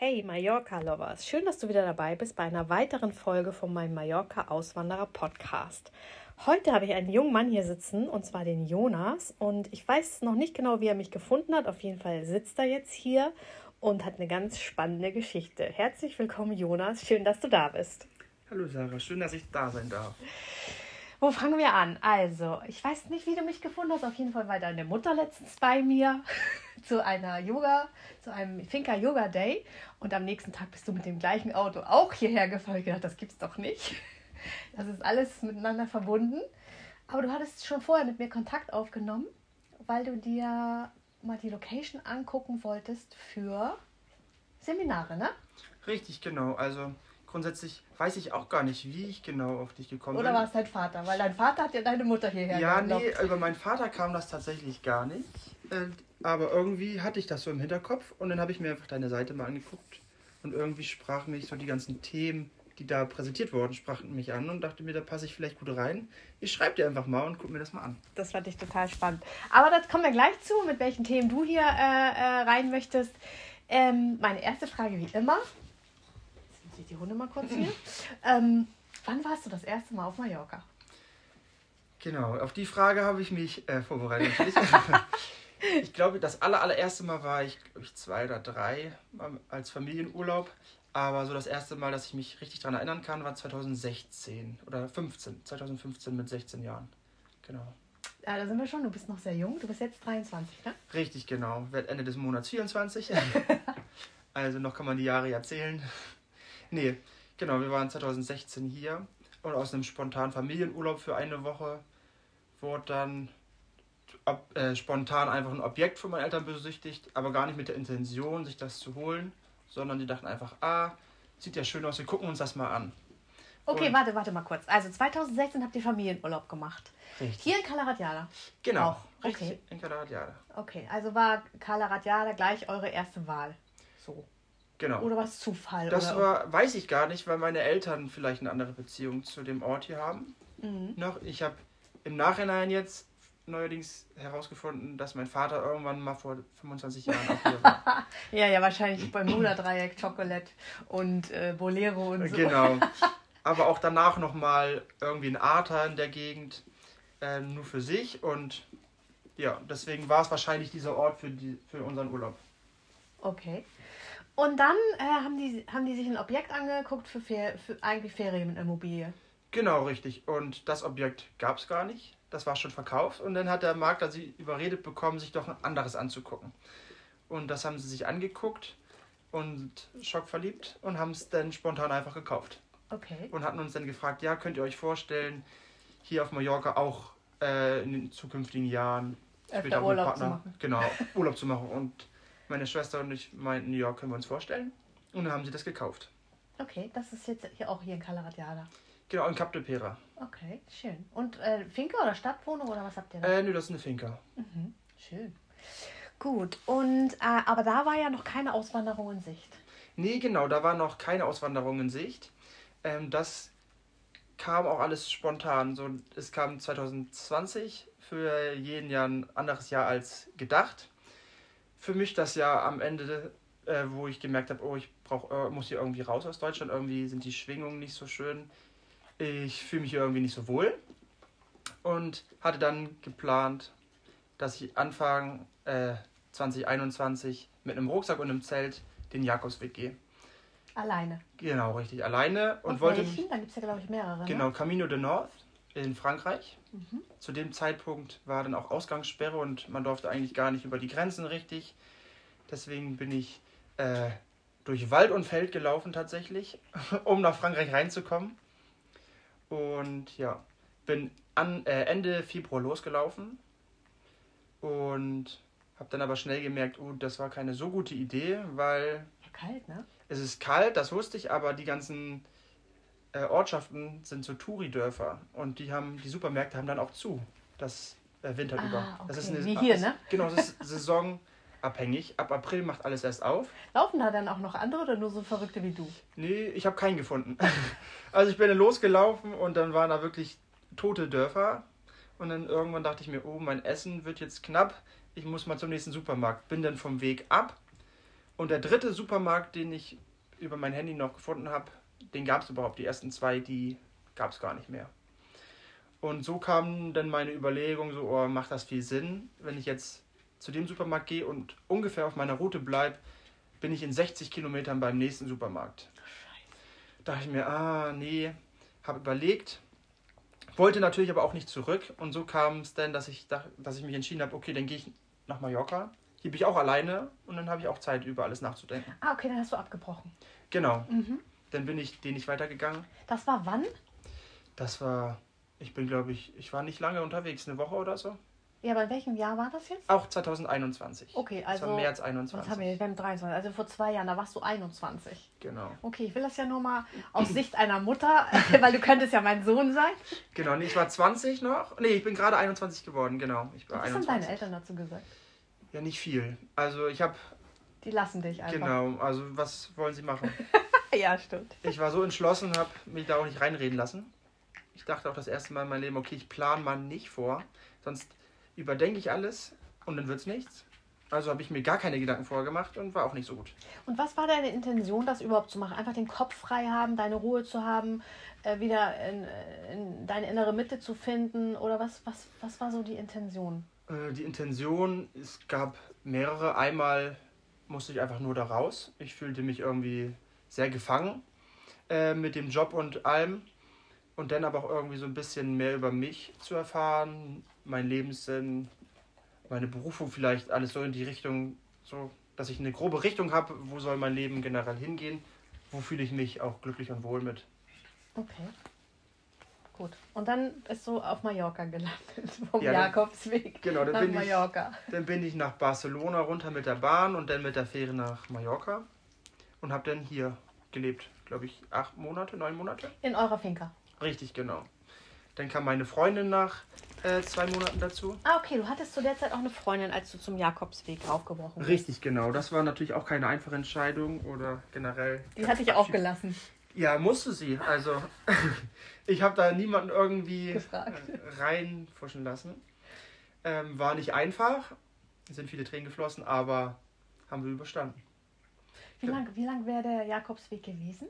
Hey Mallorca-Lovers, schön, dass du wieder dabei bist bei einer weiteren Folge von meinem Mallorca-Auswanderer-Podcast. Heute habe ich einen jungen Mann hier sitzen, und zwar den Jonas. Und ich weiß noch nicht genau, wie er mich gefunden hat. Auf jeden Fall sitzt er jetzt hier und hat eine ganz spannende Geschichte. Herzlich willkommen, Jonas. Schön, dass du da bist. Hallo Sarah, schön, dass ich da sein darf. Wo fangen wir an? Also, ich weiß nicht, wie du mich gefunden hast. Auf jeden Fall war deine Mutter letztens bei mir zu einer Yoga, zu einem Finca Yoga Day. Und am nächsten Tag bist du mit dem gleichen Auto auch hierher gefahren. Ich gedacht, das gibt's doch nicht. Das ist alles miteinander verbunden. Aber du hattest schon vorher mit mir Kontakt aufgenommen, weil du dir mal die Location angucken wolltest für Seminare, ne? Richtig, genau. Also grundsätzlich weiß ich auch gar nicht, wie ich genau auf dich gekommen Oder bin. war es dein Vater? Weil dein Vater hat ja deine Mutter hierher Ja, gelockt. nee, über meinen Vater kam das tatsächlich gar nicht. Äh, Aber irgendwie hatte ich das so im Hinterkopf und dann habe ich mir einfach deine Seite mal angeguckt und irgendwie sprachen mich so die ganzen Themen, die da präsentiert wurden, sprachen mich an und dachte mir, da passe ich vielleicht gut rein. Ich schreibe dir einfach mal und guck mir das mal an. Das fand ich total spannend. Aber das kommen wir gleich zu, mit welchen Themen du hier äh, äh, rein möchtest. Ähm, meine erste Frage wie immer. Ich die Hunde mal kurz hier. ähm, wann warst du das erste Mal auf Mallorca? Genau, auf die Frage habe ich mich äh, vorbereitet. ich glaube, das aller, allererste Mal war ich, glaube ich, zwei oder drei als Familienurlaub. Aber so das erste Mal, dass ich mich richtig daran erinnern kann, war 2016 oder 15. 2015 mit 16 Jahren. Genau. Ja, da sind wir schon. Du bist noch sehr jung. Du bist jetzt 23, ne? Richtig, genau. Werd Ende des Monats 24. also noch kann man die Jahre ja zählen. Nee, genau, wir waren 2016 hier und aus einem spontanen Familienurlaub für eine Woche wurde dann ob, äh, spontan einfach ein Objekt von meinen Eltern besichtigt, aber gar nicht mit der Intention, sich das zu holen, sondern die dachten einfach, ah, sieht ja schön aus, wir gucken uns das mal an. Okay, Und- warte, warte mal kurz. Also 2016 habt ihr Familienurlaub gemacht. Richtig. Hier in Kalaratjada. Genau. Auch, Richtig, okay. in Kalaratjada. Okay, also war Kalaratjada gleich eure erste Wahl. So. Genau. Oder war es Zufall? Das oder? war, weiß ich gar nicht, weil meine Eltern vielleicht eine andere Beziehung zu dem Ort hier haben. Mhm. Noch, ich habe im Nachhinein jetzt neuerdings herausgefunden, dass mein Vater irgendwann mal vor 25 Jahren auch hier war. Ja, ja, wahrscheinlich beim Mula-Dreieck, Chocolate und äh, Bolero und so. genau. Aber auch danach nochmal irgendwie ein Arta in der Gegend, äh, nur für sich. Und ja, deswegen war es wahrscheinlich dieser Ort für, die, für unseren Urlaub. Okay. Und dann äh, haben, die, haben die sich ein Objekt angeguckt für, Fer für eigentlich Ferien mit Immobilie. Genau, richtig. Und das Objekt gab es gar nicht. Das war schon verkauft. Und dann hat der Makler sie überredet bekommen, sich doch ein anderes anzugucken. Und das haben sie sich angeguckt und schockverliebt und haben es dann spontan einfach gekauft. Okay. Und hatten uns dann gefragt, ja, könnt ihr euch vorstellen, hier auf Mallorca auch äh, in den zukünftigen Jahren mit Urlaub zu machen. Genau, Urlaub zu machen. Und meine Schwester und ich meinten, ja, können wir uns vorstellen. Und dann haben sie das gekauft. Okay, das ist jetzt hier auch hier in Kalaratjada. Genau, in Cap de Pera. Okay, schön. Und äh, Finca oder Stadtwohnung oder was habt ihr da? Äh, nö, das ist eine Finca. Mhm, schön. Gut, und äh, aber da war ja noch keine Auswanderung in Sicht. Nee, genau, da war noch keine Auswanderung in Sicht. Ähm, das kam auch alles spontan. So, es kam 2020 für jeden Jahr ein anderes Jahr als gedacht. Für mich das Jahr am Ende, äh, wo ich gemerkt habe, oh, ich brauch, äh, muss hier irgendwie raus aus Deutschland. Irgendwie sind die Schwingungen nicht so schön. Ich fühle mich hier irgendwie nicht so wohl. Und hatte dann geplant, dass ich Anfang äh, 2021 mit einem Rucksack und einem Zelt den Jakobsweg gehe. Alleine. Genau, richtig. Alleine und Auf wollte welchen? mich. Da gibt es ja, glaube ich, mehrere. Genau, Camino de North in Frankreich. Mhm. Zu dem Zeitpunkt war dann auch Ausgangssperre und man durfte eigentlich gar nicht über die Grenzen richtig. Deswegen bin ich äh, durch Wald und Feld gelaufen tatsächlich, um nach Frankreich reinzukommen. Und ja, bin an, äh, Ende Februar losgelaufen und habe dann aber schnell gemerkt, oh, das war keine so gute Idee, weil Ja, kalt, ne? es ist kalt, das wusste ich, aber die ganzen äh, Ortschaften sind so Touri-Dörfer und die haben, die Supermärkte haben dann auch zu. Das äh, Winter Ah, über. Das okay. ist eine, Wie hier, das- ne? Genau, das ist saisonabhängig. Ab April macht alles erst auf. Laufen da dann auch noch andere oder nur so Verrückte wie du? Nee, ich habe keinen gefunden. Also ich bin dann losgelaufen und dann waren da wirklich tote Dörfer. Und dann irgendwann dachte ich mir, oh, mein Essen wird jetzt knapp. Ich muss mal zum nächsten Supermarkt. Bin dann vom Weg ab. Und der dritte Supermarkt, den ich über mein Handy noch gefunden habe, den gab es überhaupt. Die ersten zwei, die gab es gar nicht mehr. Und so kam dann meine Überlegung, so, oh, macht das viel Sinn, wenn ich jetzt zu dem Supermarkt gehe und ungefähr auf meiner Route bleibe, bin ich in 60 Kilometern beim nächsten Supermarkt. Dachte ich mir, ah, nee, habe überlegt, wollte natürlich aber auch nicht zurück und so kam es dann, dass ich, dass ich mich entschieden habe, okay, dann gehe ich nach Mallorca. Hier bin ich auch alleine und dann habe ich auch Zeit, über alles nachzudenken. Ah, okay, dann hast du abgebrochen. Genau, Mhm. Dann bin ich den nicht weitergegangen. Das war wann? Das war, ich bin glaube ich, ich war nicht lange unterwegs, eine Woche oder so. Ja, aber in welchem Jahr war das jetzt? Auch 2021. Okay, Das war also. März Was haben 21. wir? Wir haben 23, also vor zwei Jahren, da warst du 21. Genau. Okay, ich will das ja nur mal aus Sicht einer Mutter, weil du könntest ja mein Sohn sein. Genau, nee, ich war 20 noch. Nee, ich bin gerade 21 geworden, genau. Ich war Was haben 21. deine Eltern dazu gesagt? Ja, nicht viel. Also ich habe, Die lassen dich einfach. genau, also was wollen sie machen? Ja, stimmt. Ich war so entschlossen, habe mich da auch nicht reinreden lassen. Ich dachte auch das erste Mal in meinem Leben, okay, ich plane mal nicht vor, sonst überdenke ich alles und dann wird's nichts. Also habe ich mir gar keine Gedanken vorgemacht und war auch nicht so gut. Und was war deine Intention, das überhaupt zu machen? Einfach den Kopf frei haben, deine Ruhe zu haben, äh, wieder in, in deine innere Mitte zu finden? Oder was, was, was war so die Intention? Äh, Die Intention, es gab mehrere. Einmal musste ich einfach nur da raus. Ich fühlte mich irgendwie sehr gefangen äh, mit dem Job und allem. Und dann aber auch irgendwie so ein bisschen mehr über mich zu erfahren, mein Lebenssinn, meine Berufung vielleicht, alles so in die Richtung, so, dass ich eine grobe Richtung habe, wo soll mein Leben generell hingehen, wo fühle ich mich auch glücklich und wohl mit. Okay. Gut. Und dann bist du auf Mallorca gelandet, vom Ja, dann- Jakobsweg Genau, dann nach bin ich Mallorca. Dann bin ich nach Barcelona runter mit der Bahn und dann mit der Fähre nach Mallorca und habe dann hier gelebt, glaube ich, acht Monate, neun Monate. In eurer Finca. Richtig, genau. Dann kam meine Freundin nach äh, zwei Monaten dazu. Ah, okay. Du hattest zu der Zeit auch eine Freundin, als du zum Jakobsweg aufgebrochen bist. Richtig, genau. Das war natürlich auch keine einfache Entscheidung oder generell. Die hatte ich auch gelassen. Ja, musste sie. Also, ich habe da niemanden irgendwie Gefragt. äh, reinfuschen lassen. Ähm, war nicht einfach. Es sind viele Tränen geflossen, aber haben wir überstanden. Wie lang, wie lang wäre der Jakobsweg gewesen?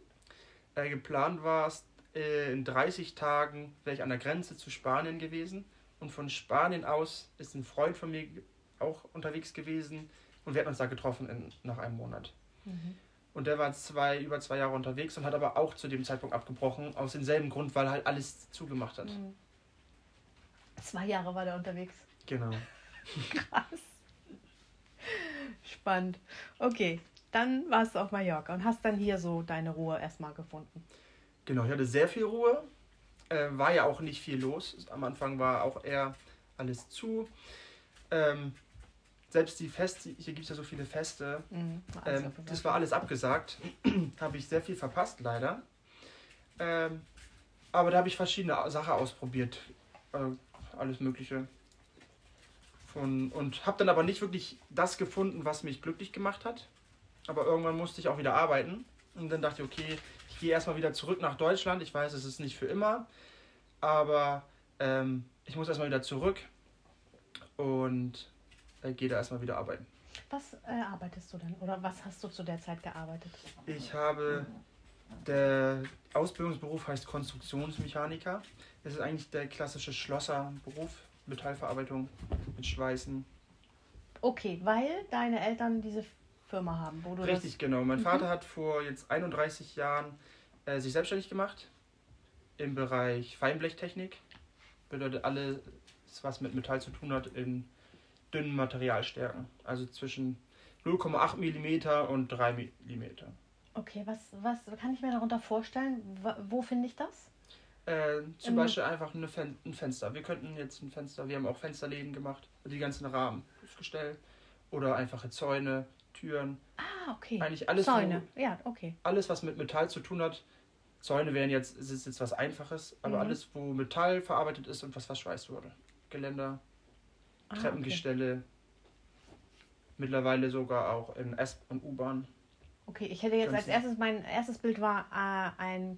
Äh, geplant war es, äh, in 30 Tagen wäre ich an der Grenze zu Spanien gewesen. Und von Spanien aus ist ein Freund von mir auch unterwegs gewesen. Und wir hatten uns da getroffen in, nach einem Monat. Und der war zwei, über zwei Jahre unterwegs und hat aber auch zu dem Zeitpunkt abgebrochen. Aus demselben Grund, weil halt alles zugemacht hat. Mhm. Zwei Jahre war der unterwegs. Genau. Krass. Spannend. Okay, dann warst du auf Mallorca und hast dann hier so deine Ruhe erstmal gefunden. Genau, ich hatte sehr viel Ruhe. Äh, war ja auch nicht viel los. Am Anfang war auch eher alles zu. Ähm, selbst die Feste, hier gibt es ja so viele Feste, Mhm. Ähm, das war alles abgesagt. habe ich sehr viel verpasst, leider. Ähm, aber da habe ich verschiedene Sachen ausprobiert. Äh, alles Mögliche. Von, und habe dann aber nicht wirklich das gefunden, was mich glücklich gemacht hat. Aber irgendwann musste ich auch wieder arbeiten. Und dann dachte ich, okay, ich gehe erstmal wieder zurück nach Deutschland. Ich weiß, es ist nicht für immer. Aber ähm, ich muss erstmal wieder zurück. Und äh, gehe da erstmal wieder arbeiten. Was äh, arbeitest du denn? Oder was hast du zu der Zeit gearbeitet? Ich habe, der Ausbildungsberuf heißt Konstruktionsmechaniker. Es ist eigentlich der klassische Schlosserberuf, Metallverarbeitung mit Schweißen. Okay, weil deine Eltern diese Firma haben, wo du Richtig, genau. Mein Vater hat vor jetzt 31 Jahren äh, sich selbstständig gemacht im Bereich Feinblechtechnik. Bedeutet alles, was mit Metall zu tun hat, in dünnen Materialstärken. Also zwischen 0,8 mm und 3 mm. Okay, was, was kann ich mir darunter vorstellen? Wo, finde ich das? Äh, zum Im- Beispiel einfach eine Fen ein Fenster. Wir könnten jetzt ein Fenster, wir haben auch Fensterläden gemacht, die ganzen Rahmen, das Gestell oder einfache Zäune, Türen. Ah, okay. Eigentlich alles, Zäune. Ja, okay. alles was mit Metall zu tun hat, Zäune wären jetzt, es ist jetzt was Einfaches, aber Mhm. alles, wo Metall verarbeitet ist und was verschweißt wurde. Geländer, Ah, Treppengestelle, mittlerweile sogar auch in S- und U-Bahn. Okay, ich hätte jetzt als erstes, mein erstes Bild war äh, ein,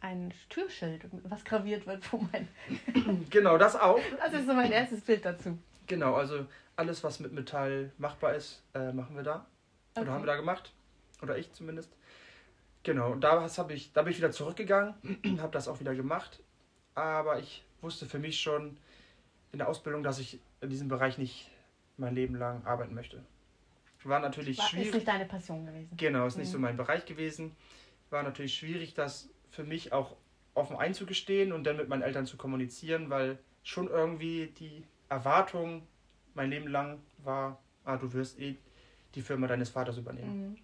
ein Türschild, was graviert wird, wo mein. Genau, das auch. Das ist so mein erstes Bild dazu. Genau, also alles, was mit Metall machbar ist, äh, machen wir da. Okay. Oder haben wir da gemacht. Oder ich zumindest. Genau, und da, hab ich, da bin ich wieder zurückgegangen, habe das auch wieder gemacht. Aber ich wusste für mich schon in der Ausbildung, dass ich in diesem Bereich nicht mein Leben lang arbeiten möchte. War natürlich War, ist schwierig. nicht deine Passion gewesen. Genau, ist nicht Mhm. so mein Bereich gewesen. War natürlich schwierig, das für mich auch offen einzugestehen und dann mit meinen Eltern zu kommunizieren, weil schon irgendwie die Erwartung mein Leben lang war, ah, du wirst eh die Firma deines Vaters übernehmen.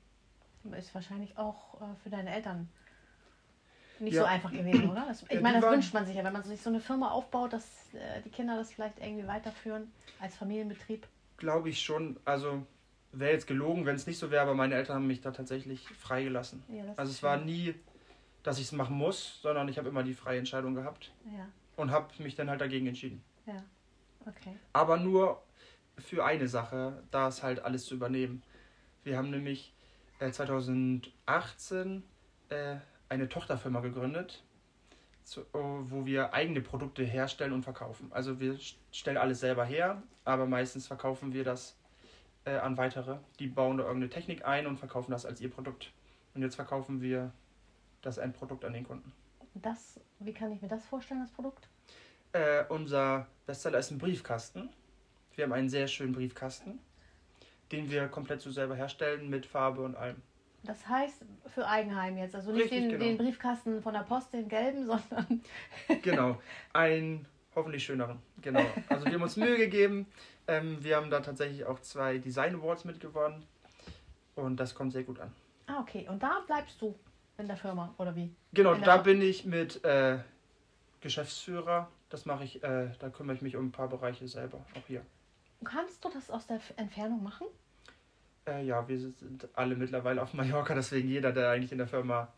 Mhm. Ist wahrscheinlich auch äh, für deine Eltern nicht Ja. so einfach gewesen, oder? Das, ich Ja, meine, das wünscht man sich ja, wenn man sich so eine Firma aufbaut, dass äh, die Kinder das vielleicht irgendwie weiterführen als Familienbetrieb. Glaube ich schon. Also wäre jetzt gelogen, wenn es nicht so wäre, aber meine Eltern haben mich da tatsächlich freigelassen. Ja, Also es war schön. nie, dass ich es machen muss, sondern ich habe immer die freie Entscheidung gehabt Ja, und habe mich dann halt dagegen entschieden. ja. Okay. aber nur für eine Sache, das halt alles zu übernehmen. Wir haben nämlich äh, 2018 äh, eine Tochterfirma gegründet, oh, wo wir eigene Produkte herstellen und verkaufen. Also wir st- stellen alles selber her, aber meistens verkaufen wir das äh, an weitere. Die bauen da irgendeine Technik ein und verkaufen das als ihr Produkt. Und jetzt verkaufen wir das Endprodukt an den Kunden. Das, wie kann ich mir das vorstellen, das Produkt? Äh, unser Bestseller ist ein Briefkasten. Wir haben einen sehr schönen Briefkasten, den wir komplett so selber herstellen mit Farbe und allem. Das heißt für Eigenheim jetzt, also nicht Richtig, den, genau. den Briefkasten von der Post, den gelben, sondern Genau, einen hoffentlich schöneren. Genau. Also wir haben uns Mühe gegeben. Ähm, wir haben da tatsächlich auch zwei Design Awards mitgewonnen. Und das kommt sehr gut an. Ah, okay. Und da bleibst du in der Firma, oder wie? Genau, da Fa- bin ich mit äh, Geschäftsführer. Das mache ich, äh, da kümmere ich mich um ein paar Bereiche selber, auch hier. Kannst du das aus der Entfernung machen? Äh, ja, wir sind alle mittlerweile auf Mallorca, deswegen jeder, der eigentlich in der Firma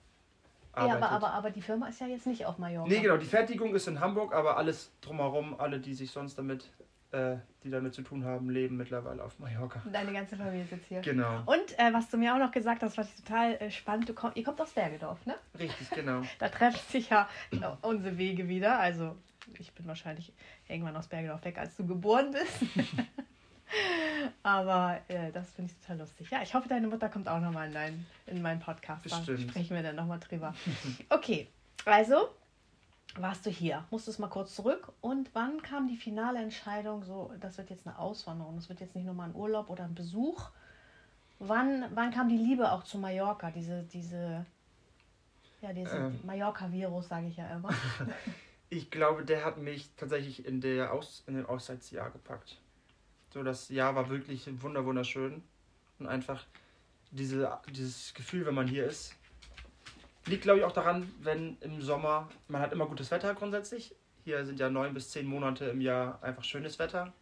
Ja, arbeitet. aber, aber, aber die Firma ist ja jetzt nicht auf Mallorca. Nee, genau, die Fertigung ist in Hamburg, aber alles drumherum, alle, die sich sonst damit, äh, die damit zu tun haben, leben mittlerweile auf Mallorca. Deine ganze Familie ist jetzt hier. Genau, Und äh, was du mir auch noch gesagt hast, was ich total äh, spannend, du komm, ihr kommt aus Bergedorf, ne? richtig, genau. Da treffen sich ja äh, unsere Wege wieder. Also ich bin wahrscheinlich irgendwann aus Bergedorf weg, als du geboren bist. Aber äh, das finde ich total lustig. Ja, ich hoffe, deine Mutter kommt auch nochmal in, dein, in meinen Podcast. Dann Bestimmt. sprechen wir dann nochmal drüber. Okay, also warst du hier. Musstest mal kurz zurück. Und wann kam die finale Entscheidung, so, das wird jetzt eine Auswanderung, das wird jetzt nicht nur mal ein Urlaub oder ein Besuch. Wann, wann kam die Liebe auch zu Mallorca? Diese, diese, ja, Ähm. Mallorca-Virus, sage ich ja immer. Ich glaube, der hat mich tatsächlich in, der Aus, in dem Auszeitsjahr gepackt. So, das Jahr war wirklich wunder wunderschön. Und einfach diese, dieses Gefühl, wenn man hier ist, liegt, glaube ich, auch daran, wenn im Sommer, man hat immer gutes Wetter grundsätzlich. Hier sind ja neun bis zehn Monate im Jahr einfach schönes Wetter.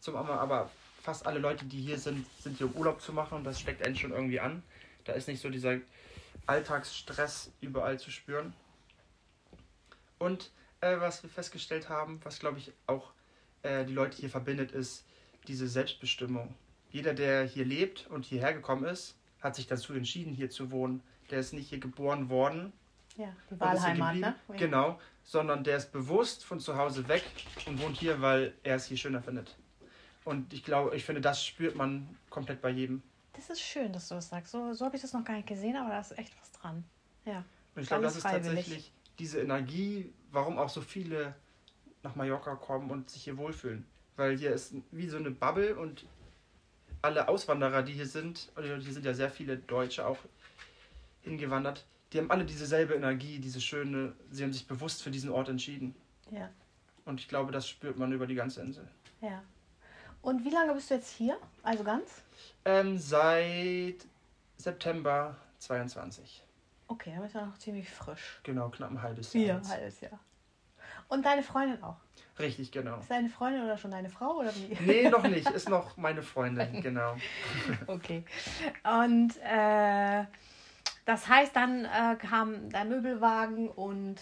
Zum Sommer, aber fast alle Leute, die hier sind, sind hier um Urlaub zu machen und das steckt einen schon irgendwie an. Da ist nicht so dieser Alltagsstress überall zu spüren. Und äh, was wir festgestellt haben, was glaube ich auch äh, die Leute hier verbindet, ist diese Selbstbestimmung. Jeder, der hier lebt und hierher gekommen ist, hat sich dazu entschieden, hier zu wohnen. Der ist nicht hier geboren worden Ja, die Wahlheimat, ne? Genau, sondern der ist bewusst von zu Hause weg und wohnt hier, weil er es hier schöner findet. Und ich glaube, ich finde, das spürt man komplett bei jedem. Das ist schön, dass du das sagst. So, so habe ich das noch gar nicht gesehen, aber da ist echt was dran. Ja. Und ich glaube, das ist freiwillig. tatsächlich diese Energie, warum auch so viele nach Mallorca kommen und sich hier wohlfühlen. Weil hier ist wie so eine Bubble und alle Auswanderer, die hier sind, und hier sind ja sehr viele Deutsche auch hingewandert, die haben alle dieselbe Energie, diese schöne, sie haben sich bewusst für diesen Ort entschieden. Ja, Und ich glaube, das spürt man über die ganze Insel. ja. Und wie lange bist du jetzt hier? Also ganz? Ähm, seit September 22. Okay, bist du ja noch ziemlich frisch. Genau, knapp ein halbes Jahr. Ja, jetzt. halbes Jahr. Und deine Freundin auch. Richtig, genau. Ist deine Freundin oder schon deine Frau oder wie? Nee, noch nicht. Ist noch meine Freundin, genau. Okay. Und äh, Das heißt, dann äh, kam der Möbelwagen und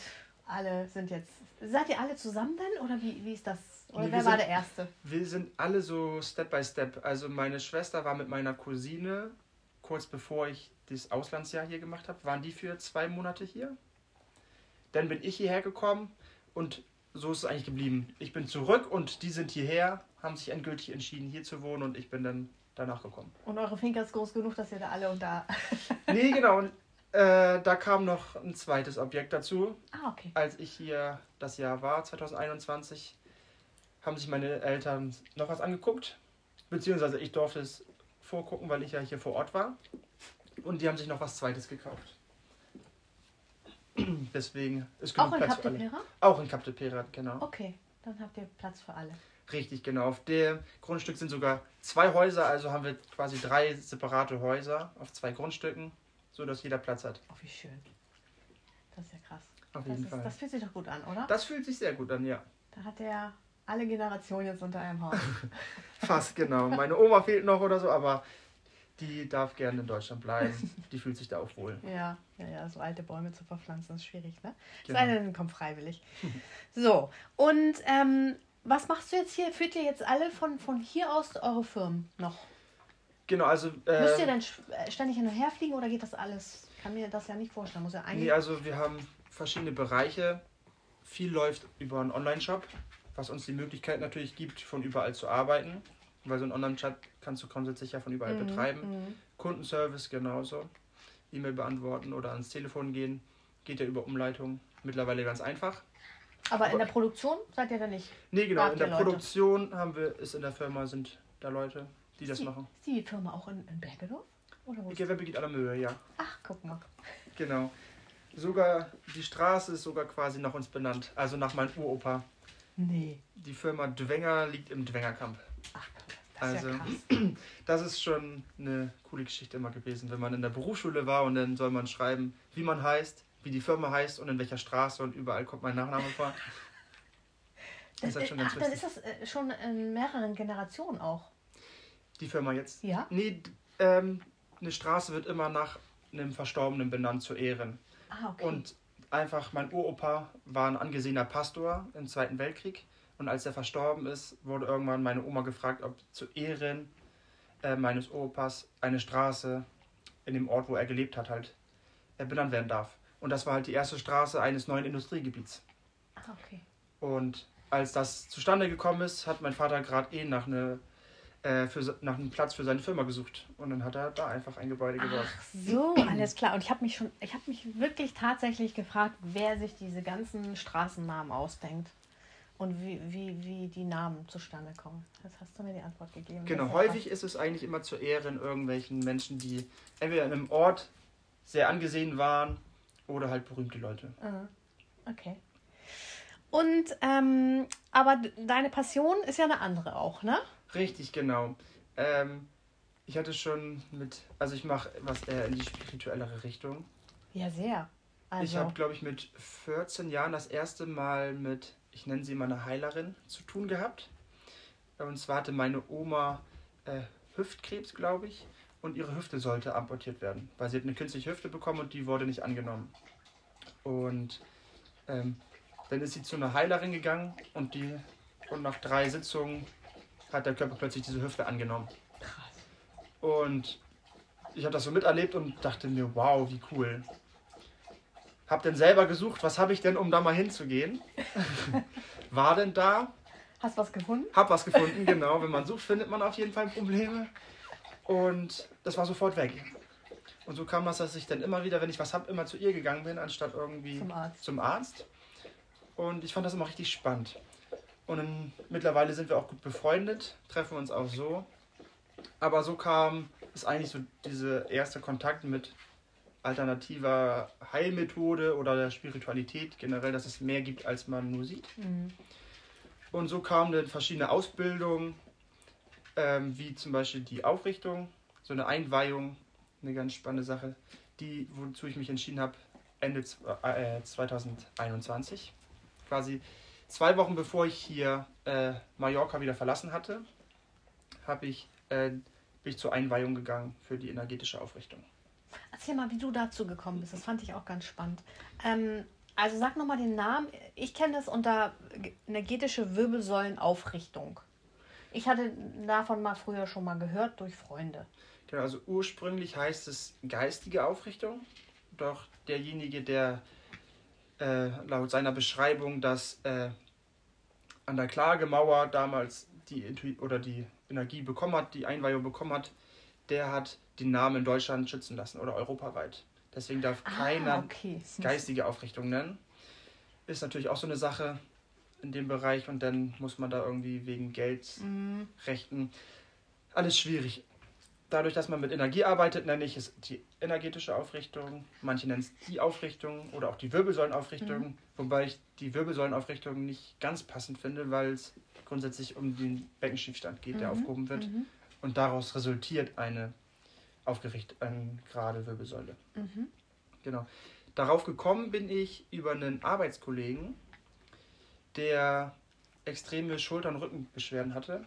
alle sind jetzt. Seid ihr alle zusammen dann oder wie, wie ist das? Oder Nee, wer war sind- der Erste? Wir sind alle so Step by Step. Also meine Schwester war mit meiner Cousine, kurz bevor ich das Auslandsjahr hier gemacht habe, waren die für zwei Monate hier. Dann bin ich hierher gekommen und so ist es eigentlich geblieben. Ich bin zurück und die sind hierher, haben sich endgültig entschieden, hier zu wohnen und ich bin dann danach gekommen. Und eure Finger ist groß genug, dass ihr da alle unter. Nee, genau. Und äh, da kam noch ein zweites Objekt dazu. ah, okay. Als ich hier das Jahr war, 2021, haben sich meine Eltern noch was angeguckt. Beziehungsweise ich durfte es vorgucken, weil ich ja hier vor Ort war. Und die haben sich noch was Zweites gekauft. Deswegen ist genug Auch in Platz für alle. Auch in Captepera, genau. Okay, dann habt ihr Platz für alle. Richtig, genau. Auf dem Grundstück sind sogar zwei Häuser, also haben wir quasi drei separate Häuser auf zwei Grundstücken, so dass jeder Platz hat. Oh, wie schön. Das ist ja krass. Auf Das, jeden ist, Fall. das fühlt sich doch gut an, oder? Das fühlt sich sehr gut an, ja. Da hat er alle Generationen jetzt unter einem Haus. Fast genau. Meine Oma fehlt noch oder so, aber die darf gerne in Deutschland bleiben. Die fühlt sich da auch wohl. ja, ja, ja, so alte Bäume zu verpflanzen ist schwierig, ne? Genau. Sei denn, kommt freiwillig. so, und ähm, was machst du jetzt hier? Führt ihr jetzt alle von, von hier aus eure Firmen noch? Genau, also. Müsst ihr Äh, dann äh, ständig hin und her fliegen oder geht das alles? Kann mir das ja nicht vorstellen. Muss ja eigentlich. nee, also wir haben verschiedene Bereiche. Viel läuft über einen Online-Shop, was uns die Möglichkeit natürlich gibt, von überall zu arbeiten. Weil so einen Online-Chat kannst du grundsätzlich ja von überall Mhm, betreiben. mhm. Kundenservice genauso. E-Mail beantworten oder ans Telefon gehen. Geht ja über Umleitung. Mittlerweile ganz einfach. Aber in der Produktion seid ihr da nicht? Nee, genau. Habt In der Leute? Produktion haben wir, ist in der Firma, sind da Leute, die das die, machen. Ist die Firma auch in, in Bergedorf? Oder wo Gewerbe geht aller Mühe, ja. Ach, guck mal. Genau. Sogar die Straße ist sogar quasi nach uns benannt. Also nach meinem Uropa. Nee. Die Firma Dwenger liegt im Dwengerkamp. Ach, das ist Also- ja krass. Das ist schon eine coole Geschichte immer gewesen, wenn man in der Berufsschule war und dann soll man schreiben, wie man heißt, wie die Firma heißt und in welcher Straße und überall kommt mein Nachname vor. Das ist halt Ach, dann ist das äh, schon in mehreren Generationen auch. Die Firma jetzt. Ja? Nee, ähm, eine Straße wird immer nach einem Verstorbenen benannt zu Ehren. Ah, okay. Und einfach, mein Uropa war ein angesehener Pastor im Zweiten Weltkrieg. Und als er verstorben ist, wurde irgendwann meine Oma gefragt, ob zu Ehren äh, meines Uropas eine Straße in dem Ort, wo er gelebt hat, halt äh, benannt werden darf. Und das war halt die erste Straße eines neuen Industriegebiets. okay. Und als das zustande gekommen ist, hat mein Vater gerade eh nach, eine, äh, für, nach einem Platz für seine Firma gesucht. Und dann hat er da einfach ein Gebäude gebaut. Ach so, alles klar. Und ich habe mich schon, ich habe mich wirklich tatsächlich gefragt, wer sich diese ganzen Straßennamen ausdenkt und wie, wie, wie die Namen zustande kommen. Jetzt hast du mir die Antwort gegeben. Genau, Das ist häufig ist es eigentlich immer zu Ehren irgendwelchen Menschen, die entweder in einem Ort sehr angesehen waren oder halt berühmte Leute. Ah, Okay. Und, ähm, aber deine Passion ist ja eine andere auch, ne? Richtig, genau. Ähm, ich hatte schon mit, also ich mache was eher in die spirituellere Richtung. Ja, sehr. Ich Also, habe, glaube ich, mit 14 Jahren das erste Mal mit, ich nenne sie mal eine Heilerin, zu tun gehabt. Und zwar hatte meine Oma äh, Hüftkrebs, glaube ich, und ihre Hüfte sollte amputiert werden, weil sie hat eine künstliche Hüfte bekommen und die wurde nicht angenommen. Und ähm, dann ist sie zu einer Heilerin gegangen und die und nach drei Sitzungen hat der Körper plötzlich diese Hüfte angenommen. krass. Und ich habe das so miterlebt und dachte mir, wow, wie cool. Hab dann selber gesucht, was habe ich denn, um da mal hinzugehen? War denn da? Hast was gefunden? Hab was gefunden, genau. Wenn man sucht, findet man auf jeden Fall Probleme. Und das war sofort weg. Und so kam das, dass ich dann immer wieder, wenn ich was hab, immer zu ihr gegangen bin, anstatt irgendwie Zum Arzt. zum Arzt. Und ich fand das immer richtig spannend. Und dann, mittlerweile sind wir auch gut befreundet, treffen uns auch so. Aber so kam es eigentlich so dieser erste Kontakt mit alternativer Heilmethode oder der Spiritualität generell, dass es mehr gibt, als man nur sieht. Mhm. Und so kamen dann verschiedene Ausbildungen, ähm, wie zum Beispiel die Aufrichtung, so eine Einweihung, eine ganz spannende Sache, die, wozu ich mich entschieden habe, Ende äh, 2021. Quasi zwei Wochen bevor ich hier äh, Mallorca wieder verlassen hatte, habe ich, äh, bin ich zur Einweihung gegangen für die energetische Aufrichtung. Erzähl mal, wie du dazu gekommen bist. Das fand ich auch ganz spannend. Ähm, also sag nochmal den Namen. Ich kenne das unter energetische Wirbelsäulenaufrichtung. Ich hatte davon mal früher schon mal gehört durch Freunde. Genau, also ursprünglich heißt es geistige Aufrichtung. Doch derjenige, der äh, laut seiner Beschreibung das äh, an der Klagemauer damals die oder die Energie bekommen hat, die Einweihung bekommen hat, der hat den Namen in Deutschland schützen lassen oder europaweit. Deswegen darf ah, keiner okay. geistige Aufrichtung nennen. Ist natürlich auch so eine Sache in dem Bereich und dann muss man da irgendwie wegen Geldrechten. Mhm. Alles schwierig. Dadurch, dass man mit Energie arbeitet, nenne ich es die energetische Aufrichtung. Manche nennen es die Aufrichtung oder auch die Wirbelsäulenaufrichtung, mhm. wobei ich die Wirbelsäulenaufrichtung nicht ganz passend finde, weil es grundsätzlich um den Beckenschiefstand geht, der mhm. aufgehoben wird. Mhm. Und daraus resultiert eine aufgerichtet, eine gerade Wirbelsäule. Mhm. Genau. Darauf gekommen bin ich über einen Arbeitskollegen, der extreme Schulter- und Rückenbeschwerden hatte,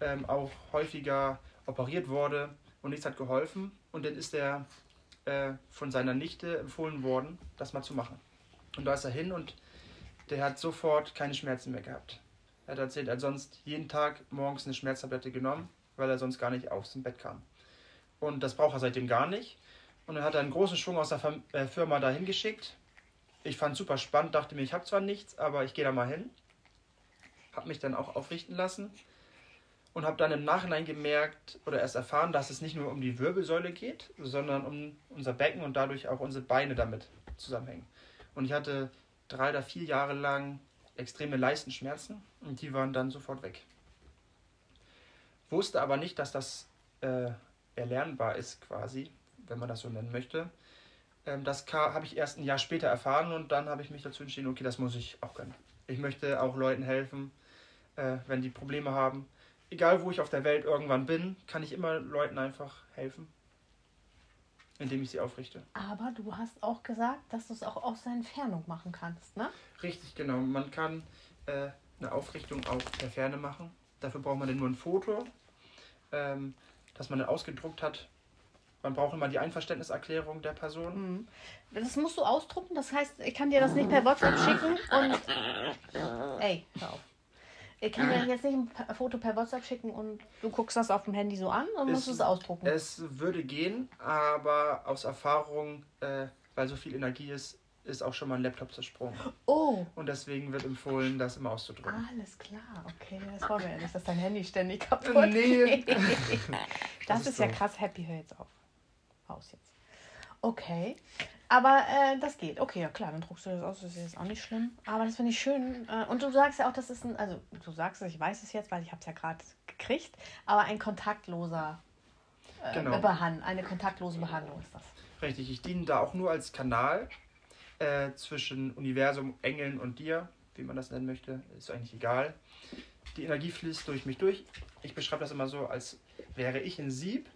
ähm, auch häufiger operiert wurde und nichts hat geholfen. Und dann ist er äh, von seiner Nichte empfohlen worden, das mal zu machen. Und da ist er hin und der hat sofort keine Schmerzen mehr gehabt. Er hat erzählt, er hat sonst jeden Tag morgens eine Schmerztablette genommen, weil er sonst gar nicht dem Bett kam. Und das braucht er seitdem gar nicht. Und dann hat er einen großen Schwung aus der äh, Firma dahin geschickt. Ich fand super spannend, dachte mir, ich habe zwar nichts, aber ich gehe da mal hin. Habe mich dann auch aufrichten lassen und habe dann im Nachhinein gemerkt oder erst erfahren, dass es nicht nur um die Wirbelsäule geht, sondern um unser Becken und dadurch auch unsere Beine damit zusammenhängen. Und ich hatte drei oder vier Jahre lang extreme Leistenschmerzen und die waren dann sofort weg. Wusste aber nicht, dass das äh, erlernbar ist quasi, wenn man das so nennen möchte. Ähm, das habe ich erst ein Jahr später erfahren und dann habe ich mich dazu entschieden, okay, das muss ich auch können. Ich möchte auch Leuten helfen, äh, wenn die Probleme haben. Egal wo ich auf der Welt irgendwann bin, kann ich immer Leuten einfach helfen, indem ich sie aufrichte. Aber du hast auch gesagt, dass du es auch aus der Entfernung machen kannst, ne? Richtig, genau. Man kann äh, eine Aufrichtung auch per Ferne machen. Dafür braucht man dann nur ein Foto. Ähm, dass man dann ausgedruckt hat. Man braucht immer die Einverständniserklärung der Person. Mhm. Das musst du ausdrucken, das heißt, ich kann dir das nicht per WhatsApp schicken und. Ey, hör auf. Ich kann dir jetzt nicht ein Foto per WhatsApp schicken und du guckst das auf dem Handy so an und musst es ausdrucken. Es würde gehen, aber aus Erfahrung, äh, weil so viel Energie ist, ist auch schon mal ein Laptop zersprungen. Oh. Und deswegen wird empfohlen, das immer auszudrücken. Alles klar, okay. Das wollen wir ja nicht, dass dein Handy ständig kaputt geht. Nee. das, das, ist, ist ja krass. Happy, hör jetzt auf. Aus jetzt. Okay. Aber äh, das geht. Okay, ja klar, dann druckst du das aus. Das ist jetzt auch nicht schlimm. Aber das finde ich schön. Äh, und du sagst ja auch, das ist ein, also du sagst es, ich weiß es jetzt, weil ich habe es ja gerade gekriegt, aber ein kontaktloser äh, genau. Behandlung, eine kontaktlose Behandlung ist das. Richtig, ich diene da auch nur als Kanal äh, zwischen Universum, Engeln und dir, wie man das nennen möchte, ist eigentlich egal. Die Energie fließt durch mich durch. Ich beschreibe das immer so, als wäre ich ein Sieb.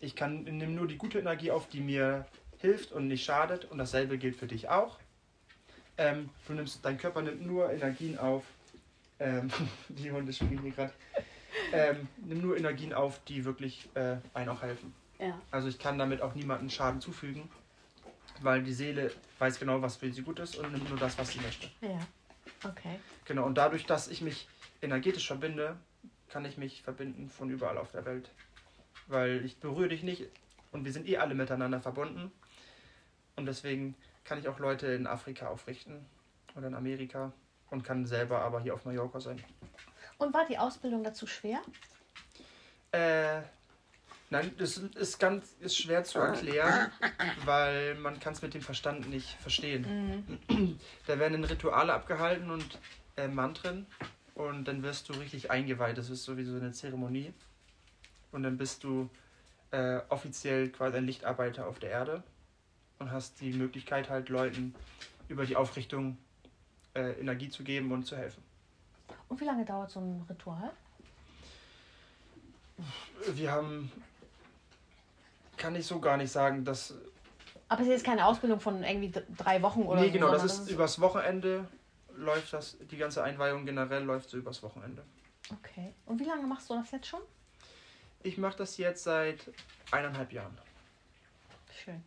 Ich kann nehme nur die gute Energie auf, die mir hilft und nicht schadet. Und dasselbe gilt für dich auch. Ähm, du nimmst, dein Körper nimmt nur Energien auf. Ähm, die Hunde spielen hier gerade. Ähm, nimm nur Energien auf, die wirklich äh, einem auch helfen. Ja. Also ich kann damit auch niemandem Schaden zufügen weil die Seele weiß genau, was für sie gut ist und nimmt nur das, was sie möchte. Ja, okay. Genau, und dadurch, dass ich mich energetisch verbinde, kann ich mich verbinden von überall auf der Welt. Weil ich berühre dich nicht und wir sind eh alle miteinander verbunden. Und deswegen kann ich auch Leute in Afrika aufrichten oder in Amerika und kann selber aber hier auf Mallorca sein. Und war die Ausbildung dazu schwer? Äh, Nein, das ist ganz ist schwer zu erklären, weil man kann es mit dem Verstand nicht verstehen. Mhm. Da werden Rituale abgehalten und äh, Mantren und dann wirst du richtig eingeweiht. Das ist sowieso eine Zeremonie. Und dann bist du äh, offiziell quasi ein Lichtarbeiter auf der Erde und hast die Möglichkeit halt Leuten über die Aufrichtung äh, Energie zu geben und zu helfen. Und wie lange dauert so ein Ritual? Wir haben kann ich so gar nicht sagen, dass. Aber es ist keine Ausbildung von irgendwie drei Wochen oder Nee, so, genau, das ist, das ist übers Wochenende läuft das, die ganze Einweihung generell läuft so übers Wochenende. Okay. Und wie lange machst du das jetzt schon? Ich mache das jetzt seit eineinhalb Jahren. schön.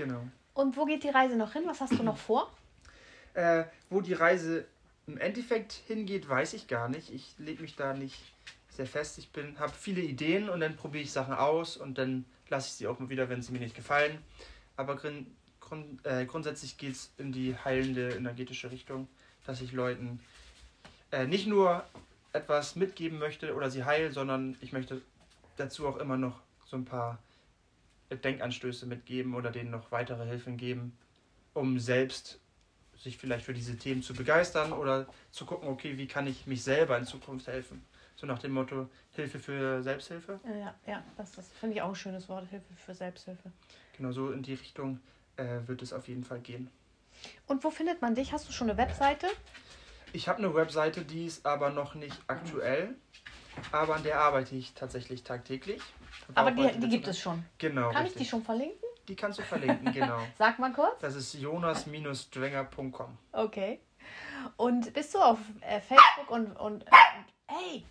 Genau. Und wo geht die Reise noch hin? Was hast du noch vor? Äh, wo die Reise im Endeffekt hingeht, weiß ich gar nicht. Ich lege mich da nicht sehr fest. Ich bin, habe viele Ideen und dann probiere ich Sachen aus und dann lasse ich sie auch mal wieder, wenn sie mir nicht gefallen. Aber grund, grund, äh, grundsätzlich geht es in die heilende energetische Richtung, dass ich Leuten äh, nicht nur etwas mitgeben möchte oder sie heilen, sondern ich möchte dazu auch immer noch so ein paar Denkanstöße mitgeben oder denen noch weitere Hilfen geben, um selbst sich vielleicht für diese Themen zu begeistern oder zu gucken, okay, wie kann ich mich selber in Zukunft helfen? So nach dem Motto Hilfe für Selbsthilfe. Ja, ja das, das finde ich auch ein schönes Wort, Hilfe für Selbsthilfe. Genau so in die Richtung äh, wird es auf jeden Fall gehen. Und wo findet man dich? Hast du schon eine Webseite? Ich habe eine Webseite, die ist aber noch nicht aktuell, aber an der arbeite ich tatsächlich tagtäglich. Aber die, die gibt es schon. Genau. Kann richtig. ich die schon verlinken? Die kannst du verlinken, genau. Sag mal kurz. Das ist jonas-drenger.com. Okay. Und bist du auf äh, Facebook und, und, und hey,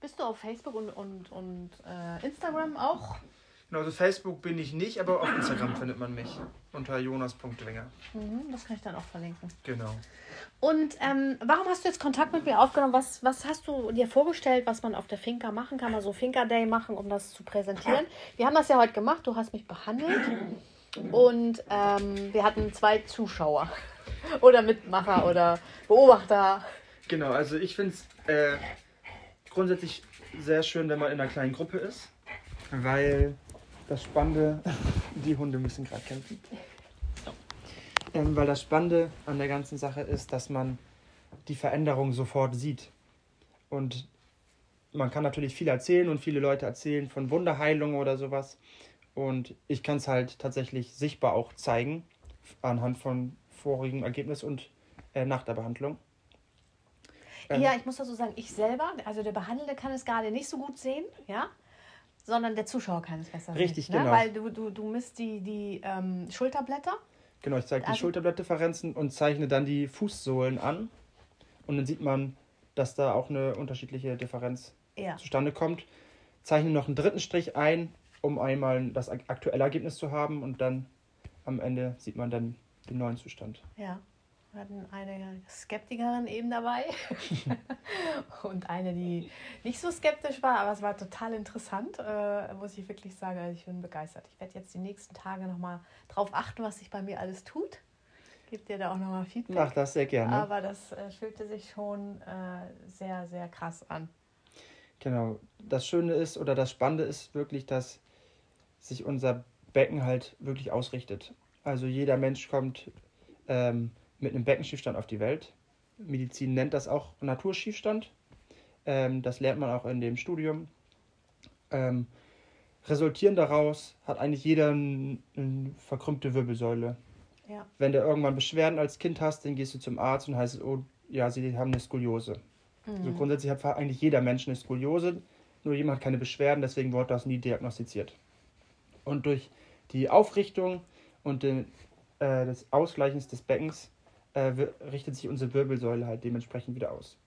bist du auf Facebook und, und, und äh, Instagram auch? Genau, also Facebook bin ich nicht, aber auf Instagram findet man mich unter jonas.winger. Mhm, das kann ich dann auch verlinken. Genau. Und ähm, warum hast du jetzt Kontakt mit mir aufgenommen? Was, was hast du dir vorgestellt, was man auf der Finca machen kann? Mal so Finca Day machen, um das zu präsentieren. Wir haben das ja heute gemacht. Du hast mich behandelt. Und ähm, wir hatten zwei Zuschauer. oder Mitmacher oder Beobachter. Genau, also ich finde es äh, grundsätzlich sehr schön, wenn man in einer kleinen Gruppe ist. Weil das Spannende, die Hunde müssen gerade kämpfen. Ähm, weil das Spannende an der ganzen Sache ist, dass man die Veränderung sofort sieht. Und man kann natürlich viel erzählen und viele Leute erzählen von Wunderheilung oder sowas. Und ich kann es halt tatsächlich sichtbar auch zeigen, anhand von vorigem Ergebnis und äh, nach der Behandlung. Ähm, ja, ich muss dazu sagen, ich selber, also der Behandelte kann es gerade nicht so gut sehen, ja sondern der Zuschauer kann es besser Richtig, sehen. Ne? genau. Weil du, du, du misst die, die ähm, Schulterblätter. Genau, ich zeige also, die Schulterblattdifferenzen und zeichne dann die Fußsohlen an. Und dann sieht man, dass da auch eine unterschiedliche Differenz ja. zustande kommt. Zeichne noch einen dritten Strich ein, um einmal das aktuelle Ergebnis zu haben und dann am Ende sieht man dann den neuen Zustand. Ja. Wir hatten eine Skeptikerin eben dabei und eine, die nicht so skeptisch war, aber es war total interessant, äh, muss ich wirklich sagen. Also ich bin begeistert. Ich werde jetzt die nächsten Tage nochmal drauf achten, was sich bei mir alles tut. Gebe dir da auch nochmal Feedback. Mach das sehr gerne. Aber das äh, fühlte sich schon äh, sehr, sehr krass an. Genau. Das Schöne ist oder das Spannende ist wirklich, dass sich unser Becken halt wirklich ausrichtet. Also jeder Mensch kommt ähm, mit einem Beckenschiefstand auf die Welt. Medizin nennt das auch Naturschiefstand. Ähm, das lernt man auch in dem Studium. Ähm, resultierend daraus hat eigentlich jeder eine verkrümmte Wirbelsäule. Ja. Wenn du irgendwann Beschwerden als Kind hast, dann gehst du zum Arzt und heißt, oh ja, sie haben eine Skoliose. Mhm. Also grundsätzlich hat eigentlich jeder Mensch eine Skoliose, nur jemand hat keine Beschwerden, deswegen wurde das nie diagnostiziert. Und durch die Aufrichtung und den, äh, des Ausgleichens des Beckens äh, richtet sich unsere Wirbelsäule halt dementsprechend wieder aus.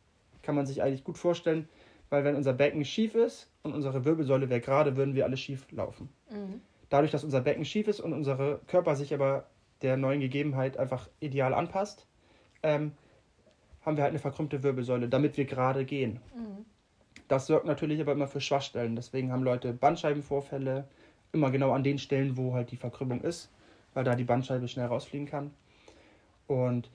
Kann man sich eigentlich gut vorstellen, weil wenn unser Becken schief ist und unsere Wirbelsäule wäre gerade, würden wir alle schief laufen. Mhm. Dadurch, dass unser Becken schief ist und unser Körper sich aber der neuen Gegebenheit einfach ideal anpasst, ähm, haben wir halt eine verkrümmte Wirbelsäule, damit wir gerade gehen. Mhm. Das sorgt natürlich aber immer für Schwachstellen. Deswegen haben Leute Bandscheibenvorfälle immer genau an den Stellen, wo halt die Verkrümmung ist, weil da die Bandscheibe schnell rausfliegen kann. Und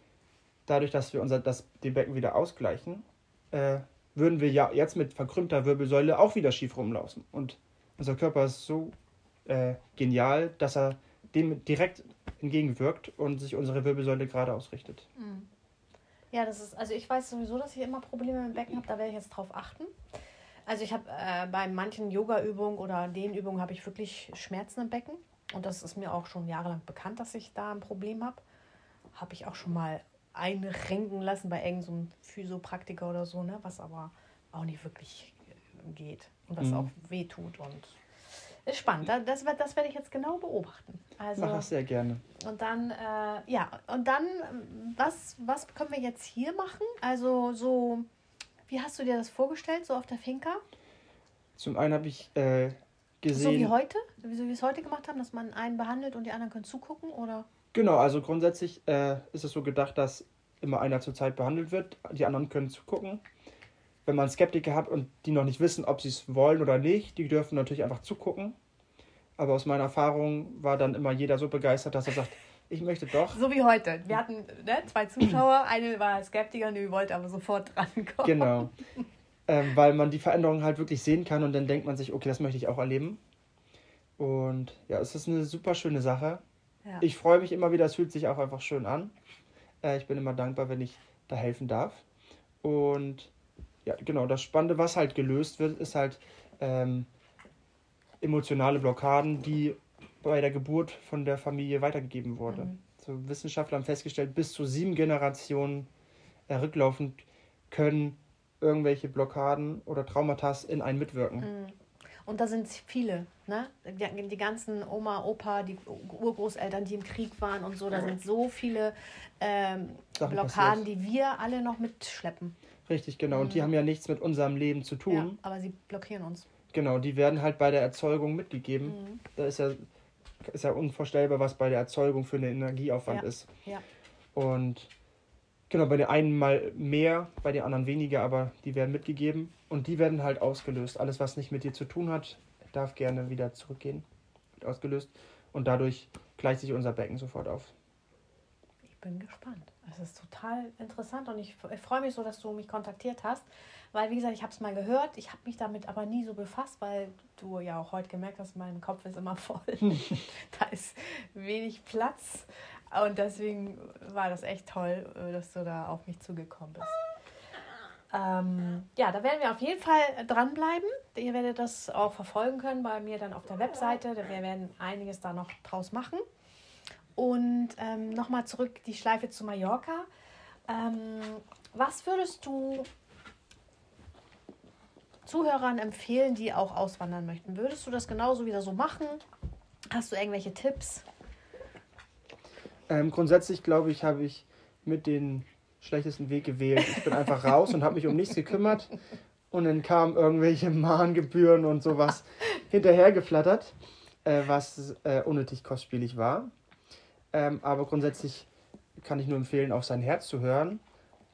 dadurch, dass wir unser, das, die Becken wieder ausgleichen, äh, würden wir ja jetzt mit verkrümmter Wirbelsäule auch wieder schief rumlaufen. Und unser Körper ist so äh, genial, dass er dem direkt entgegenwirkt und sich unsere Wirbelsäule gerade ausrichtet. Mhm. Ja, das ist, also ich weiß sowieso, dass ich immer Probleme mit dem Becken habe, da werde ich jetzt drauf achten. Also ich habe äh, bei manchen Yoga-Übungen oder Dehnübungen habe ich wirklich Schmerzen im Becken. Und das ist mir auch schon jahrelang bekannt, dass ich da ein Problem habe habe ich auch schon mal einrenken lassen bei irgendeinem so Physiopraktiker oder so, ne? was aber auch nicht wirklich geht und was mhm. auch wehtut und ist spannend. Das, das werde ich jetzt genau beobachten. Also, Mach das sehr gerne. Und dann, äh, ja, und dann, was, was können wir jetzt hier machen? Also so, wie hast du dir das vorgestellt, so auf der Finca? Zum einen habe ich äh, gesehen. So wie heute? So wie wir es heute gemacht haben, dass man einen behandelt und die anderen können zugucken, oder? Genau, also grundsätzlich äh, ist es so gedacht, dass immer einer zur Zeit behandelt wird, die anderen können zugucken. Wenn man Skeptiker hat und die noch nicht wissen, ob sie es wollen oder nicht, die dürfen natürlich einfach zugucken. Aber aus meiner Erfahrung war dann immer jeder so begeistert, dass er sagt, ich möchte doch. So wie heute. Wir hatten ne, zwei Zuschauer, eine war Skeptiker und die wollte aber sofort drankommen. Genau. Ähm, weil man die Veränderungen halt wirklich sehen kann und dann denkt man sich, okay, das möchte ich auch erleben. Und ja, es ist eine super schöne Sache. Ja. Ich freue mich immer wieder, es fühlt sich auch einfach schön an. Äh, ich bin immer dankbar, wenn ich da helfen darf. Und ja, genau, das Spannende, was halt gelöst wird, ist halt ähm, emotionale Blockaden, die bei der Geburt von der Familie weitergegeben wurde. Mhm. So Wissenschaftler haben festgestellt, bis zu sieben Generationen äh, rücklaufend können irgendwelche Blockaden oder Traumata in einen mitwirken. Mhm. Und da sind viele, ne? Die, die, ganzen Oma, Opa, die Urgroßeltern, die im Krieg waren und so, da sind so viele ähm, Blockaden, passiert. die wir alle noch mitschleppen. Richtig, genau. Mhm. Und die mhm. haben ja nichts mit unserem Leben zu tun. Ja, aber sie blockieren uns. Genau, die werden halt bei der Erzeugung mitgegeben. Mhm. Da ist ja, ist ja unvorstellbar, was bei der Erzeugung für eine Energieaufwand ja. ist. Ja. Und genau, bei den einen mal mehr, bei den anderen weniger, aber die werden mitgegeben und die werden halt ausgelöst. Alles, was nicht mit dir zu tun hat, darf gerne wieder zurückgehen. Wird ausgelöst. Und dadurch gleicht sich unser Becken sofort auf. Ich bin gespannt. Es ist total interessant und ich, ich freue mich so, dass du mich kontaktiert hast, weil, wie gesagt, ich habe es mal gehört. Ich habe mich damit aber nie so befasst, weil du ja auch heute gemerkt hast, mein Kopf ist immer voll. da ist wenig Platz. Und deswegen war das echt toll, äh, dass du da auf mich zugekommen bist. Ähm, ja, da werden wir auf jeden Fall dranbleiben. Ihr werdet das auch verfolgen können bei mir dann auf der Webseite. Wir werden einiges da noch draus machen. Und ähm, nochmal zurück die Schleife zu Mallorca. Ähm, was würdest du Zuhörern empfehlen, die auch auswandern möchten? Würdest du das genauso wieder so machen? Hast du irgendwelche Tipps? Ähm, grundsätzlich glaube ich, habe ich mit den schlechtesten Weg gewählt. Ich bin einfach raus und habe mich um nichts gekümmert. Und dann kamen irgendwelche Mahngebühren und sowas hinterhergeflattert, äh, was äh, unnötig kostspielig war. Ähm, aber grundsätzlich kann ich nur empfehlen, auf sein Herz zu hören,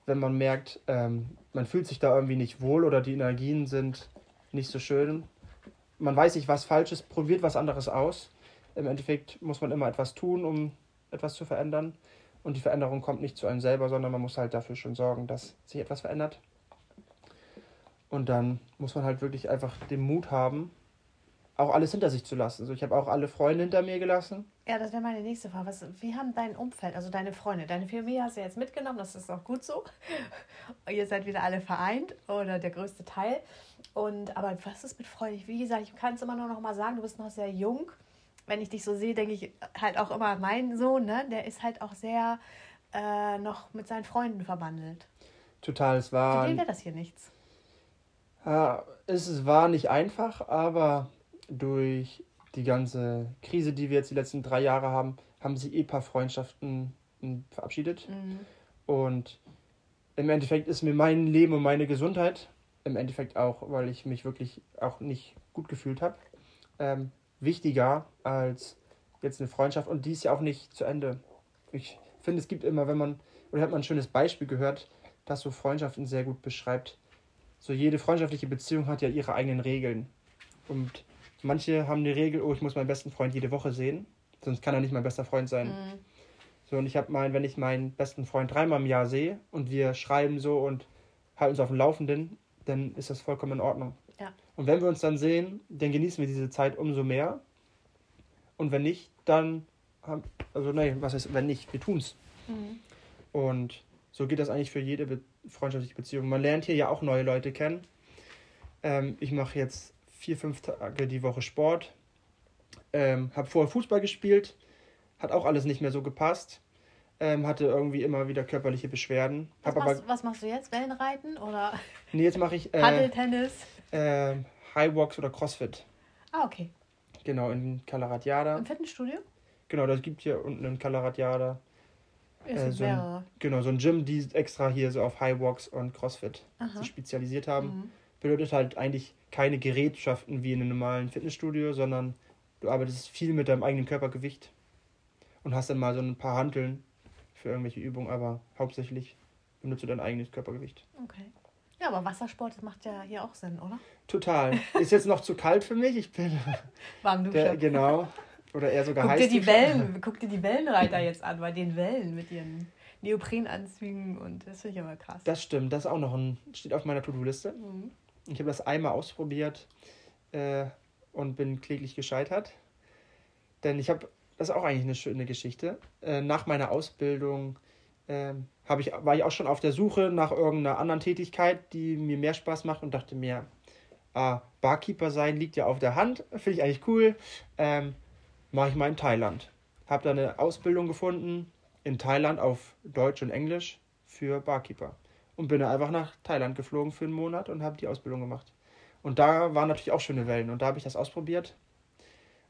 wenn man merkt, ähm, man fühlt sich da irgendwie nicht wohl oder die Energien sind nicht so schön. Man weiß nicht, was falsch ist, probiert was anderes aus. Im Endeffekt muss man immer etwas tun, um etwas zu verändern. Und die Veränderung kommt nicht zu einem selber, sondern man muss halt dafür schon sorgen, dass sich etwas verändert. Und dann muss man halt wirklich einfach den Mut haben, auch alles hinter sich zu lassen. Also ich habe auch alle Freunde hinter mir gelassen. Ja, das wäre meine nächste Frage. Was, wie haben dein Umfeld, also deine Freunde, deine Familie hast du jetzt mitgenommen, das ist auch gut so. Ihr seid wieder alle vereint oder der größte Teil. Und aber was ist mit Freunden? Wie gesagt, ich kann es immer nur noch mal sagen, du bist noch sehr jung wenn ich dich so sehe, denke ich halt auch immer, mein Sohn, ne, der ist halt auch sehr äh, noch mit seinen Freunden verbandelt. Total, es war. Für den wäre das hier nichts. Ja, es war nicht einfach, aber durch die ganze Krise, die wir jetzt die letzten drei Jahre haben, haben sich eh ein paar Freundschaften hm, verabschiedet. Mhm. Und im Endeffekt ist mir mein Leben und meine Gesundheit, im Endeffekt auch, weil ich mich wirklich auch nicht gut gefühlt habe, ähm, wichtiger als jetzt eine Freundschaft und die ist ja auch nicht zu Ende. Ich finde, es gibt immer, wenn man, oder hat man ein schönes Beispiel gehört, das so Freundschaften sehr gut beschreibt. So jede freundschaftliche Beziehung hat ja ihre eigenen Regeln. Und manche haben die Regel, oh, ich muss meinen besten Freund jede Woche sehen, sonst kann er nicht mein bester Freund sein. Mhm. So, und ich habe mein, wenn ich meinen besten Freund dreimal im Jahr sehe und wir schreiben so und halten uns auf dem Laufenden, dann ist das vollkommen in Ordnung. Ja. Und wenn wir uns dann sehen, dann genießen wir diese Zeit umso mehr. Und wenn nicht, dann haben, also nein, was heißt, wenn nicht, wir tun's. Mhm. Und so geht das eigentlich für jede be freundschaftliche Beziehung. Man lernt hier ja auch neue Leute kennen. Ähm, ich mache jetzt vier, fünf Tage die Woche Sport. Ähm, habe vorher Fußball gespielt. Hat auch alles nicht mehr so gepasst. Ähm, hatte irgendwie immer wieder körperliche Beschwerden. Was, machst, aber, was machst du jetzt? Wellenreiten oder? Nee, jetzt mache ich. Äh, Paddeltennis. Äh, Highwalks oder Crossfit. Ah, okay. Genau, in Kalaratjada. Im Fitnessstudio? Genau, das gibt hier unten in Kalaratjada. Äh, so ein, genau, so ein Gym, die extra hier so auf Highwalks und Crossfit Aha. sich spezialisiert haben. Mhm. bedeutet halt eigentlich keine Gerätschaften wie in einem normalen Fitnessstudio, sondern du arbeitest viel mit deinem eigenen Körpergewicht und hast dann mal so ein paar Hanteln für irgendwelche Übungen, aber hauptsächlich benutzt du dein eigenes Körpergewicht. Okay. Ja, aber Wassersport, das macht ja hier auch Sinn, oder? Total. Ist jetzt noch zu kalt für mich. Ich bin. Warm der, Genau. Oder eher sogar guck heiß. Dir die Wellen, guck dir die Wellenreiter jetzt an, bei den Wellen mit ihren Neoprenanzügen und das finde ich aber krass. Das stimmt, das ist auch noch ein, steht auf meiner To-Do-Liste. Mhm. Ich habe das einmal ausprobiert äh, und bin kläglich gescheitert. Denn ich habe, das ist auch eigentlich eine schöne Geschichte. Äh, nach meiner Ausbildung äh, ich, war ich auch schon auf der Suche nach irgendeiner anderen Tätigkeit, die mir mehr Spaß macht und dachte mir, ah, Barkeeper sein liegt ja auf der Hand, finde ich eigentlich cool. Ähm, Mache ich mal in Thailand. Habe da eine Ausbildung gefunden in Thailand auf Deutsch und Englisch für Barkeeper. Und bin dann einfach nach Thailand geflogen für einen Monat und habe die Ausbildung gemacht. Und da waren natürlich auch schöne Wellen und da habe ich das ausprobiert.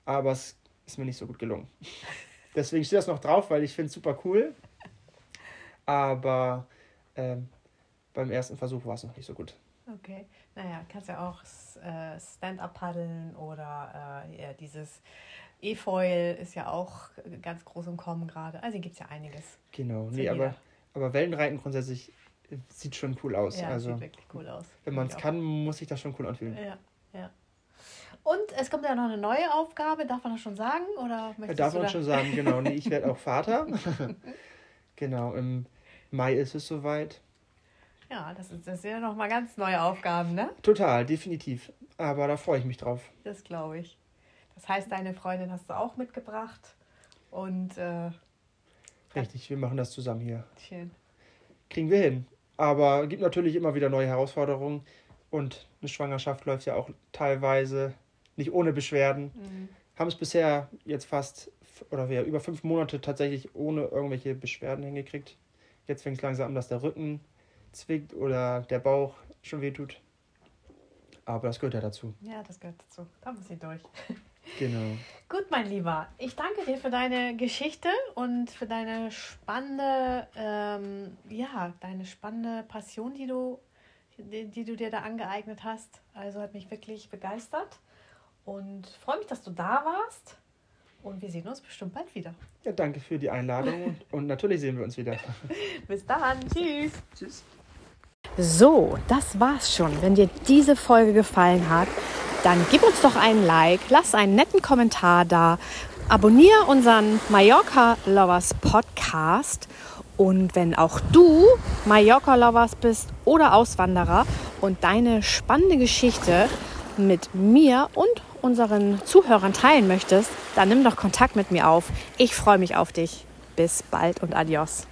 Aber es ist mir nicht so gut gelungen. Deswegen steht das noch drauf, weil ich finde es super cool. Aber ähm, beim ersten Versuch war es noch nicht so gut. Okay. Naja, kannst ja auch äh, Stand-up paddeln oder äh, ja, dieses E-Foil ist ja auch ganz groß im Kommen gerade. Also gibt es ja einiges. Genau, nee, aber, aber Wellenreiten grundsätzlich äh, sieht schon cool aus. Ja, also, sieht wirklich cool aus. Wenn man es kann, muss sich das schon cool anfühlen. Ja, ja. Und es kommt ja noch eine neue Aufgabe, darf man das schon sagen? Oder ja, darf man schon sagen, genau. Nee, ich werde auch Vater. genau, im Mai ist es soweit. Ja, das, ist, das sind ja nochmal ganz neue Aufgaben, ne? Total, definitiv. Aber da freue ich mich drauf. Das glaube ich. Das heißt, deine Freundin hast du auch mitgebracht. Und äh, richtig, wir machen das zusammen hier. Schön. Kriegen wir hin. Aber es gibt natürlich immer wieder neue Herausforderungen. Und eine Schwangerschaft läuft ja auch teilweise nicht ohne Beschwerden. Mhm. Haben es bisher jetzt fast oder wir über fünf Monate tatsächlich ohne irgendwelche Beschwerden hingekriegt. Jetzt fängt es langsam an, dass der Rücken zwickt oder der Bauch schon wehtut. Aber das gehört ja dazu. Ja, das gehört dazu. Da muss ich durch. Genau. Gut, mein Lieber. Ich danke dir für deine Geschichte und für deine spannende, ähm, ja, deine spannende Passion, die du, die, die du dir da angeeignet hast. Also hat mich wirklich begeistert und freue mich, dass du da warst. Und wir sehen uns bestimmt bald wieder. Ja, danke für die Einladung und natürlich sehen wir uns wieder. Bis dann. Tschüss. Tschüss. So, das war's schon. Wenn dir diese Folge gefallen hat, dann gib uns doch einen Like, lass einen netten Kommentar da, abonniere unseren Mallorca Lovers Podcast und wenn auch du Mallorca Lovers bist oder Auswanderer und deine spannende Geschichte mit mir und unseren Zuhörern teilen möchtest, dann nimm doch Kontakt mit mir auf. Ich freue mich auf dich. Bis bald und adios.